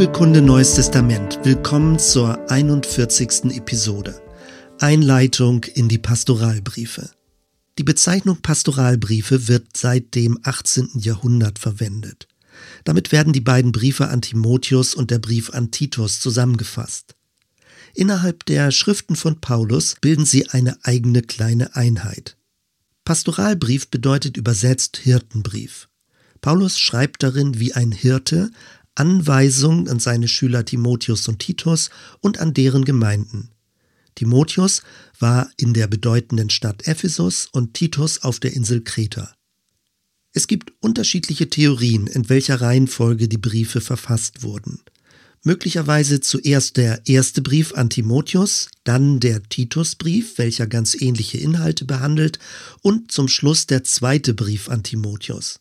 Bibelkunde Neues Testament. Willkommen zur 41. Episode. Einleitung in die Pastoralbriefe. Die Bezeichnung Pastoralbriefe wird seit dem 18. Jahrhundert verwendet. Damit werden die beiden Briefe an Timotheus und der Brief an Titus zusammengefasst. Innerhalb der Schriften von Paulus bilden sie eine eigene kleine Einheit. Pastoralbrief bedeutet übersetzt Hirtenbrief. Paulus schreibt darin wie ein Hirte Anweisungen an seine Schüler Timotheus und Titus und an deren Gemeinden. Timotheus war in der bedeutenden Stadt Ephesus und Titus auf der Insel Kreta. Es gibt unterschiedliche Theorien, in welcher Reihenfolge die Briefe verfasst wurden. Möglicherweise zuerst der erste Brief an Timotheus, dann der Titusbrief, welcher ganz ähnliche Inhalte behandelt, und zum Schluss der zweite Brief an Timotheus.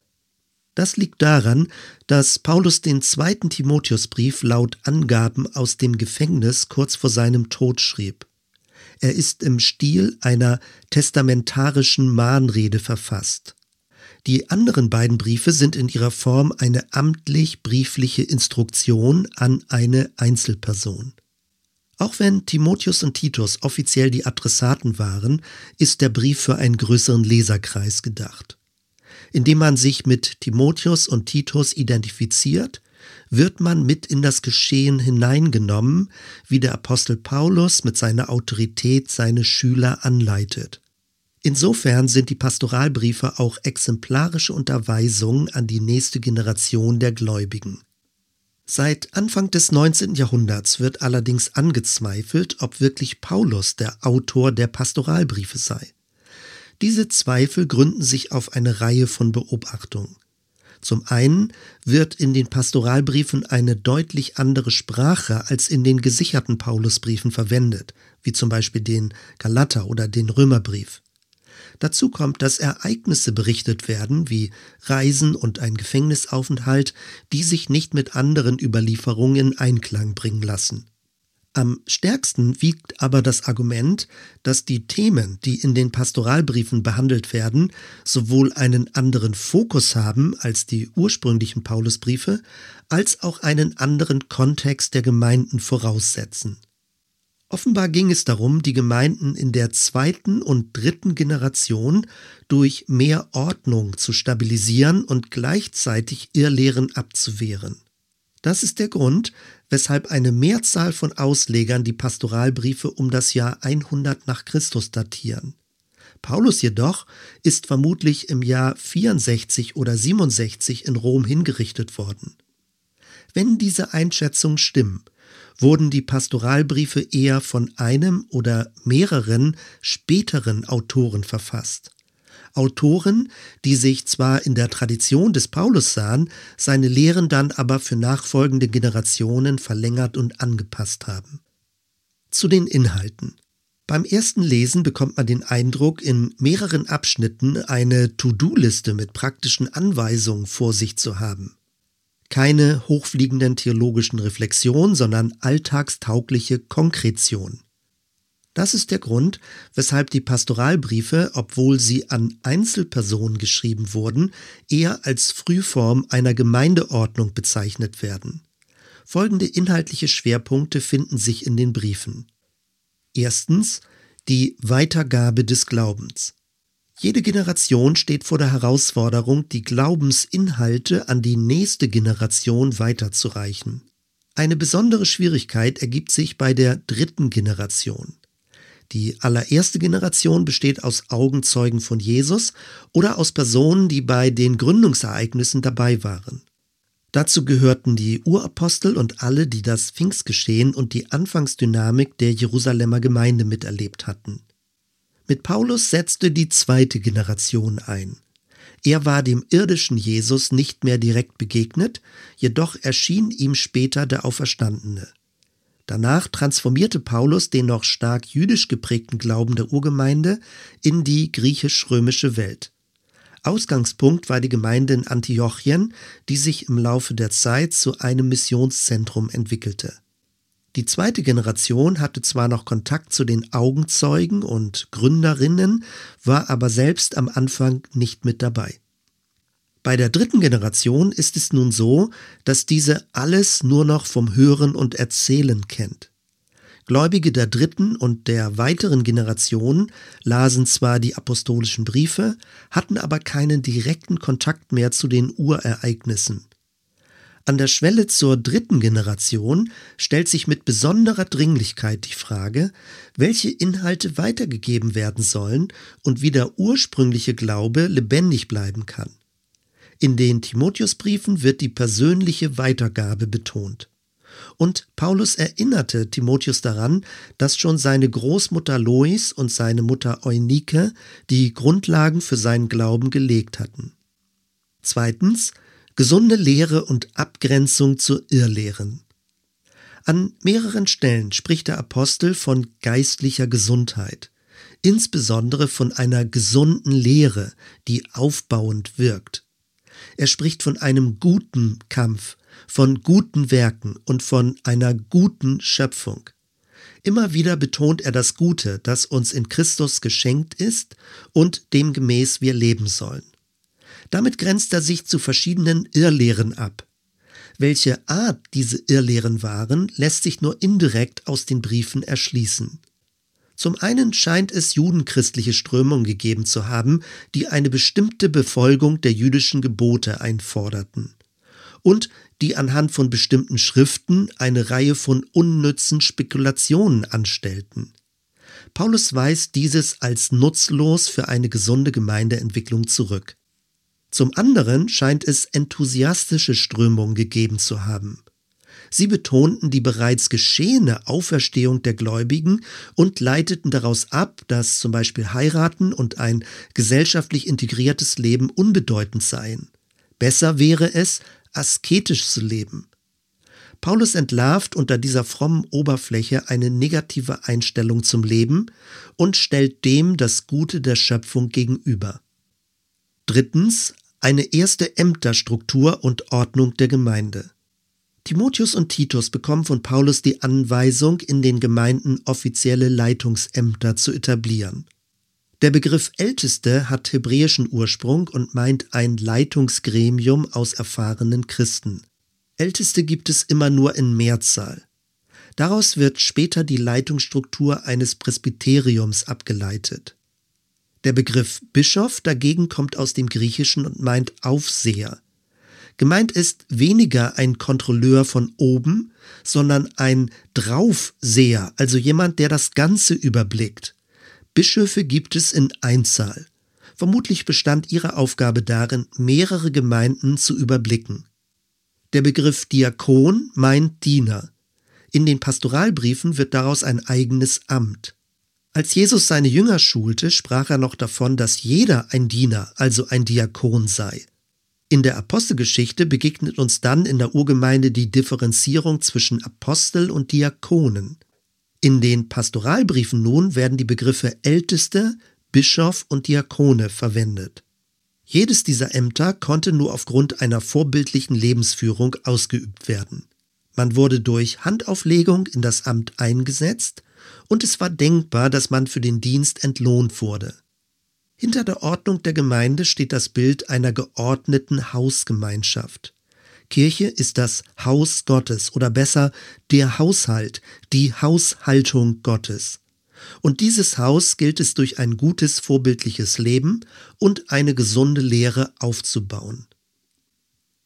Das liegt daran, dass Paulus den zweiten Timotheusbrief laut Angaben aus dem Gefängnis kurz vor seinem Tod schrieb. Er ist im Stil einer testamentarischen Mahnrede verfasst. Die anderen beiden Briefe sind in ihrer Form eine amtlich-briefliche Instruktion an eine Einzelperson. Auch wenn Timotheus und Titus offiziell die Adressaten waren, ist der Brief für einen größeren Leserkreis gedacht. Indem man sich mit Timotheus und Titus identifiziert, wird man mit in das Geschehen hineingenommen, wie der Apostel Paulus mit seiner Autorität seine Schüler anleitet. Insofern sind die Pastoralbriefe auch exemplarische Unterweisungen an die nächste Generation der Gläubigen. Seit Anfang des 19. Jahrhunderts wird allerdings angezweifelt, ob wirklich Paulus der Autor der Pastoralbriefe sei. Diese Zweifel gründen sich auf eine Reihe von Beobachtungen. Zum einen wird in den Pastoralbriefen eine deutlich andere Sprache als in den gesicherten Paulusbriefen verwendet, wie zum Beispiel den Galater oder den Römerbrief. Dazu kommt, dass Ereignisse berichtet werden, wie Reisen und ein Gefängnisaufenthalt, die sich nicht mit anderen Überlieferungen in Einklang bringen lassen. Am stärksten wiegt aber das Argument, dass die Themen, die in den Pastoralbriefen behandelt werden, sowohl einen anderen Fokus haben als die ursprünglichen Paulusbriefe, als auch einen anderen Kontext der Gemeinden voraussetzen. Offenbar ging es darum, die Gemeinden in der zweiten und dritten Generation durch mehr Ordnung zu stabilisieren und gleichzeitig Irrlehren abzuwehren. Das ist der Grund, weshalb eine Mehrzahl von Auslegern die Pastoralbriefe um das Jahr 100 nach Christus datieren. Paulus jedoch ist vermutlich im Jahr 64 oder 67 in Rom hingerichtet worden. Wenn diese Einschätzungen stimmen, wurden die Pastoralbriefe eher von einem oder mehreren späteren Autoren verfasst. Autoren, die sich zwar in der Tradition des Paulus sahen, seine Lehren dann aber für nachfolgende Generationen verlängert und angepasst haben. Zu den Inhalten. Beim ersten Lesen bekommt man den Eindruck, in mehreren Abschnitten eine To-Do-Liste mit praktischen Anweisungen vor sich zu haben. Keine hochfliegenden theologischen Reflexionen, sondern alltagstaugliche Konkretion. Das ist der Grund, weshalb die Pastoralbriefe, obwohl sie an Einzelpersonen geschrieben wurden, eher als Frühform einer Gemeindeordnung bezeichnet werden. Folgende inhaltliche Schwerpunkte finden sich in den Briefen. Erstens die Weitergabe des Glaubens. Jede Generation steht vor der Herausforderung, die Glaubensinhalte an die nächste Generation weiterzureichen. Eine besondere Schwierigkeit ergibt sich bei der dritten Generation. Die allererste Generation besteht aus Augenzeugen von Jesus oder aus Personen, die bei den Gründungsereignissen dabei waren. Dazu gehörten die Urapostel und alle, die das Pfingstgeschehen und die Anfangsdynamik der Jerusalemer Gemeinde miterlebt hatten. Mit Paulus setzte die zweite Generation ein. Er war dem irdischen Jesus nicht mehr direkt begegnet, jedoch erschien ihm später der Auferstandene. Danach transformierte Paulus den noch stark jüdisch geprägten Glauben der Urgemeinde in die griechisch-römische Welt. Ausgangspunkt war die Gemeinde in Antiochien, die sich im Laufe der Zeit zu einem Missionszentrum entwickelte. Die zweite Generation hatte zwar noch Kontakt zu den Augenzeugen und Gründerinnen, war aber selbst am Anfang nicht mit dabei. Bei der dritten Generation ist es nun so, dass diese alles nur noch vom Hören und Erzählen kennt. Gläubige der dritten und der weiteren Generation lasen zwar die apostolischen Briefe, hatten aber keinen direkten Kontakt mehr zu den Urereignissen. An der Schwelle zur dritten Generation stellt sich mit besonderer Dringlichkeit die Frage, welche Inhalte weitergegeben werden sollen und wie der ursprüngliche Glaube lebendig bleiben kann. In den Timotheusbriefen wird die persönliche Weitergabe betont. Und Paulus erinnerte Timotheus daran, dass schon seine Großmutter Lois und seine Mutter Eunike die Grundlagen für seinen Glauben gelegt hatten. Zweitens, gesunde Lehre und Abgrenzung zu Irrlehren. An mehreren Stellen spricht der Apostel von geistlicher Gesundheit, insbesondere von einer gesunden Lehre, die aufbauend wirkt. Er spricht von einem guten Kampf, von guten Werken und von einer guten Schöpfung. Immer wieder betont er das Gute, das uns in Christus geschenkt ist und demgemäß wir leben sollen. Damit grenzt er sich zu verschiedenen Irrlehren ab. Welche Art diese Irrlehren waren, lässt sich nur indirekt aus den Briefen erschließen. Zum einen scheint es judenchristliche Strömungen gegeben zu haben, die eine bestimmte Befolgung der jüdischen Gebote einforderten und die anhand von bestimmten Schriften eine Reihe von unnützen Spekulationen anstellten. Paulus weist dieses als nutzlos für eine gesunde Gemeindeentwicklung zurück. Zum anderen scheint es enthusiastische Strömungen gegeben zu haben. Sie betonten die bereits geschehene Auferstehung der Gläubigen und leiteten daraus ab, dass zum Beispiel heiraten und ein gesellschaftlich integriertes Leben unbedeutend seien. Besser wäre es, asketisch zu leben. Paulus entlarvt unter dieser frommen Oberfläche eine negative Einstellung zum Leben und stellt dem das Gute der Schöpfung gegenüber. Drittens eine erste Ämterstruktur und Ordnung der Gemeinde. Timotheus und Titus bekommen von Paulus die Anweisung, in den Gemeinden offizielle Leitungsämter zu etablieren. Der Begriff Älteste hat hebräischen Ursprung und meint ein Leitungsgremium aus erfahrenen Christen. Älteste gibt es immer nur in Mehrzahl. Daraus wird später die Leitungsstruktur eines Presbyteriums abgeleitet. Der Begriff Bischof dagegen kommt aus dem Griechischen und meint Aufseher. Gemeint ist weniger ein Kontrolleur von oben, sondern ein Draufseher, also jemand, der das Ganze überblickt. Bischöfe gibt es in Einzahl. Vermutlich bestand ihre Aufgabe darin, mehrere Gemeinden zu überblicken. Der Begriff Diakon meint Diener. In den Pastoralbriefen wird daraus ein eigenes Amt. Als Jesus seine Jünger schulte, sprach er noch davon, dass jeder ein Diener, also ein Diakon sei. In der Apostelgeschichte begegnet uns dann in der Urgemeinde die Differenzierung zwischen Apostel und Diakonen. In den Pastoralbriefen nun werden die Begriffe Älteste, Bischof und Diakone verwendet. Jedes dieser Ämter konnte nur aufgrund einer vorbildlichen Lebensführung ausgeübt werden. Man wurde durch Handauflegung in das Amt eingesetzt und es war denkbar, dass man für den Dienst entlohnt wurde. Hinter der Ordnung der Gemeinde steht das Bild einer geordneten Hausgemeinschaft. Kirche ist das Haus Gottes oder besser der Haushalt, die Haushaltung Gottes. Und dieses Haus gilt es durch ein gutes vorbildliches Leben und eine gesunde Lehre aufzubauen.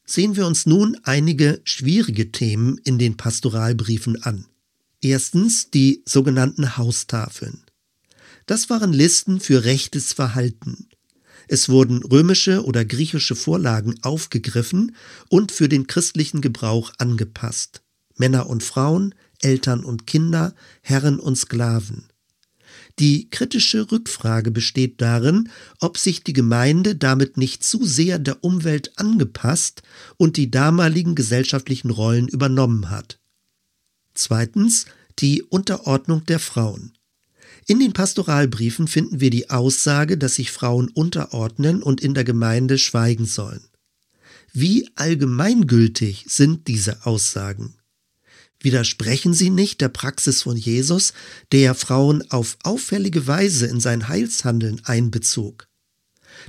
Sehen wir uns nun einige schwierige Themen in den Pastoralbriefen an. Erstens die sogenannten Haustafeln. Das waren Listen für rechtes Verhalten. Es wurden römische oder griechische Vorlagen aufgegriffen und für den christlichen Gebrauch angepasst. Männer und Frauen, Eltern und Kinder, Herren und Sklaven. Die kritische Rückfrage besteht darin, ob sich die Gemeinde damit nicht zu sehr der Umwelt angepasst und die damaligen gesellschaftlichen Rollen übernommen hat. Zweitens die Unterordnung der Frauen. In den Pastoralbriefen finden wir die Aussage, dass sich Frauen unterordnen und in der Gemeinde schweigen sollen. Wie allgemeingültig sind diese Aussagen? Widersprechen sie nicht der Praxis von Jesus, der Frauen auf auffällige Weise in sein Heilshandeln einbezog?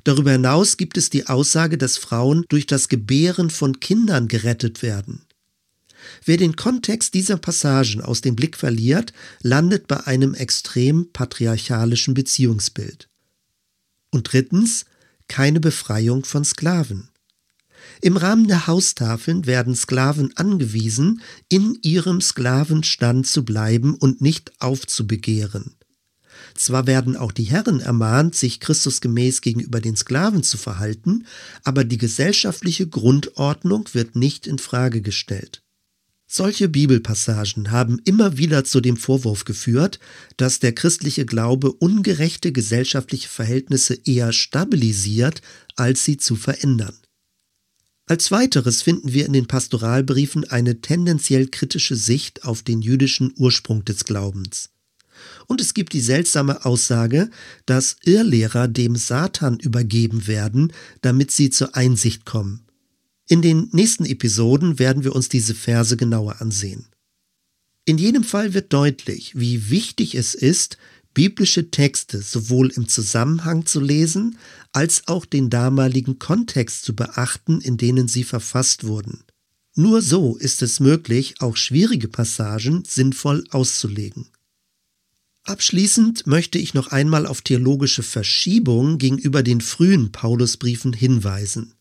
Darüber hinaus gibt es die Aussage, dass Frauen durch das Gebären von Kindern gerettet werden. Wer den Kontext dieser Passagen aus dem Blick verliert, landet bei einem extrem patriarchalischen Beziehungsbild. Und drittens, keine Befreiung von Sklaven. Im Rahmen der Haustafeln werden Sklaven angewiesen, in ihrem Sklavenstand zu bleiben und nicht aufzubegehren. Zwar werden auch die Herren ermahnt, sich Christusgemäß gegenüber den Sklaven zu verhalten, aber die gesellschaftliche Grundordnung wird nicht in Frage gestellt. Solche Bibelpassagen haben immer wieder zu dem Vorwurf geführt, dass der christliche Glaube ungerechte gesellschaftliche Verhältnisse eher stabilisiert, als sie zu verändern. Als weiteres finden wir in den Pastoralbriefen eine tendenziell kritische Sicht auf den jüdischen Ursprung des Glaubens. Und es gibt die seltsame Aussage, dass Irrlehrer dem Satan übergeben werden, damit sie zur Einsicht kommen. In den nächsten Episoden werden wir uns diese Verse genauer ansehen. In jedem Fall wird deutlich, wie wichtig es ist, biblische Texte sowohl im Zusammenhang zu lesen, als auch den damaligen Kontext zu beachten, in denen sie verfasst wurden. Nur so ist es möglich, auch schwierige Passagen sinnvoll auszulegen. Abschließend möchte ich noch einmal auf theologische Verschiebungen gegenüber den frühen Paulusbriefen hinweisen.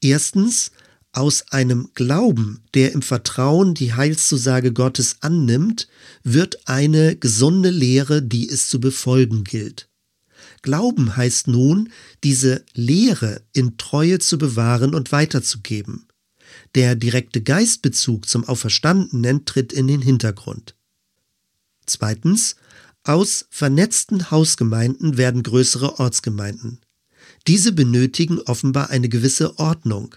Erstens, aus einem Glauben, der im Vertrauen die Heilszusage Gottes annimmt, wird eine gesunde Lehre, die es zu befolgen gilt. Glauben heißt nun, diese Lehre in Treue zu bewahren und weiterzugeben. Der direkte Geistbezug zum Auferstandenen tritt in den Hintergrund. Zweitens, aus vernetzten Hausgemeinden werden größere Ortsgemeinden. Diese benötigen offenbar eine gewisse Ordnung.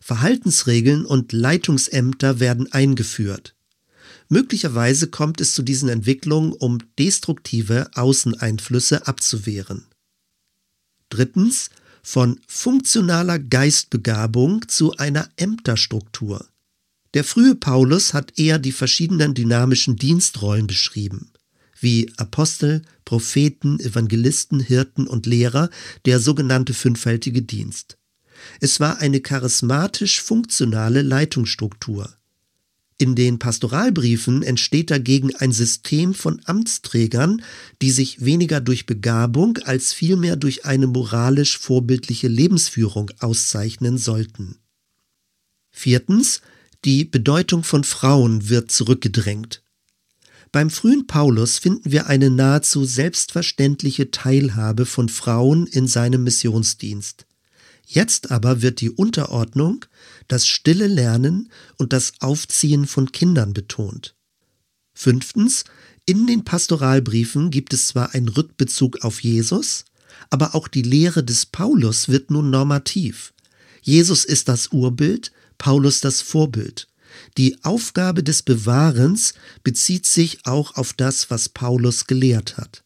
Verhaltensregeln und Leitungsämter werden eingeführt. Möglicherweise kommt es zu diesen Entwicklungen, um destruktive Außeneinflüsse abzuwehren. Drittens, von funktionaler Geistbegabung zu einer Ämterstruktur. Der frühe Paulus hat eher die verschiedenen dynamischen Dienstrollen beschrieben wie Apostel, Propheten, Evangelisten, Hirten und Lehrer, der sogenannte fünffältige Dienst. Es war eine charismatisch funktionale Leitungsstruktur. In den Pastoralbriefen entsteht dagegen ein System von Amtsträgern, die sich weniger durch Begabung als vielmehr durch eine moralisch vorbildliche Lebensführung auszeichnen sollten. Viertens, die Bedeutung von Frauen wird zurückgedrängt. Beim frühen Paulus finden wir eine nahezu selbstverständliche Teilhabe von Frauen in seinem Missionsdienst. Jetzt aber wird die Unterordnung, das stille Lernen und das Aufziehen von Kindern betont. Fünftens, in den Pastoralbriefen gibt es zwar einen Rückbezug auf Jesus, aber auch die Lehre des Paulus wird nun normativ. Jesus ist das Urbild, Paulus das Vorbild. Die Aufgabe des Bewahrens bezieht sich auch auf das, was Paulus gelehrt hat.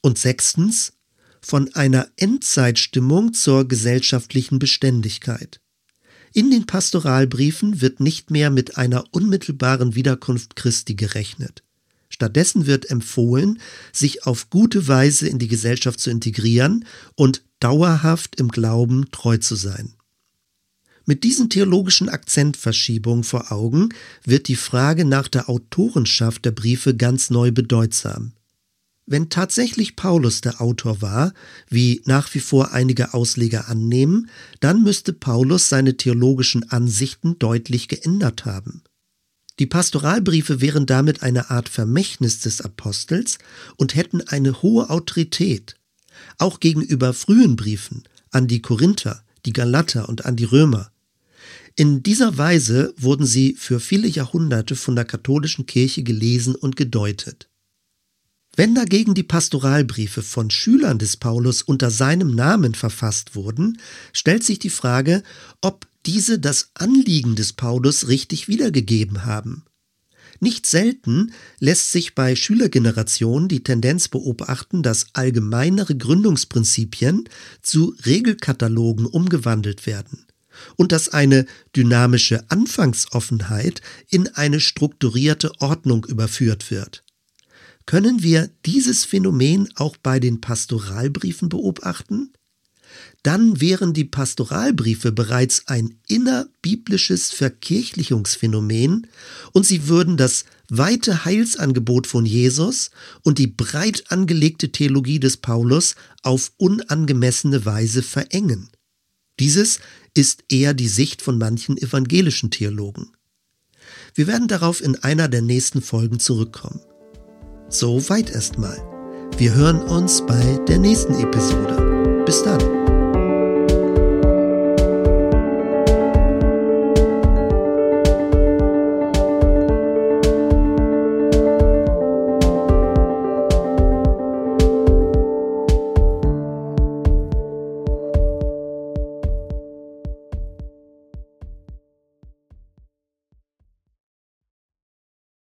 Und sechstens, von einer Endzeitstimmung zur gesellschaftlichen Beständigkeit. In den Pastoralbriefen wird nicht mehr mit einer unmittelbaren Wiederkunft Christi gerechnet. Stattdessen wird empfohlen, sich auf gute Weise in die Gesellschaft zu integrieren und dauerhaft im Glauben treu zu sein. Mit diesen theologischen Akzentverschiebungen vor Augen wird die Frage nach der Autorenschaft der Briefe ganz neu bedeutsam. Wenn tatsächlich Paulus der Autor war, wie nach wie vor einige Ausleger annehmen, dann müsste Paulus seine theologischen Ansichten deutlich geändert haben. Die Pastoralbriefe wären damit eine Art Vermächtnis des Apostels und hätten eine hohe Autorität, auch gegenüber frühen Briefen an die Korinther, die Galater und an die Römer. In dieser Weise wurden sie für viele Jahrhunderte von der katholischen Kirche gelesen und gedeutet. Wenn dagegen die Pastoralbriefe von Schülern des Paulus unter seinem Namen verfasst wurden, stellt sich die Frage, ob diese das Anliegen des Paulus richtig wiedergegeben haben. Nicht selten lässt sich bei Schülergenerationen die Tendenz beobachten, dass allgemeinere Gründungsprinzipien zu Regelkatalogen umgewandelt werden und dass eine dynamische Anfangsoffenheit in eine strukturierte Ordnung überführt wird. Können wir dieses Phänomen auch bei den Pastoralbriefen beobachten? dann wären die Pastoralbriefe bereits ein innerbiblisches Verkirchlichungsphänomen und sie würden das weite Heilsangebot von Jesus und die breit angelegte Theologie des Paulus auf unangemessene Weise verengen. Dieses ist eher die Sicht von manchen evangelischen Theologen. Wir werden darauf in einer der nächsten Folgen zurückkommen. So weit erstmal. Wir hören uns bei der nächsten Episode. Bis dann.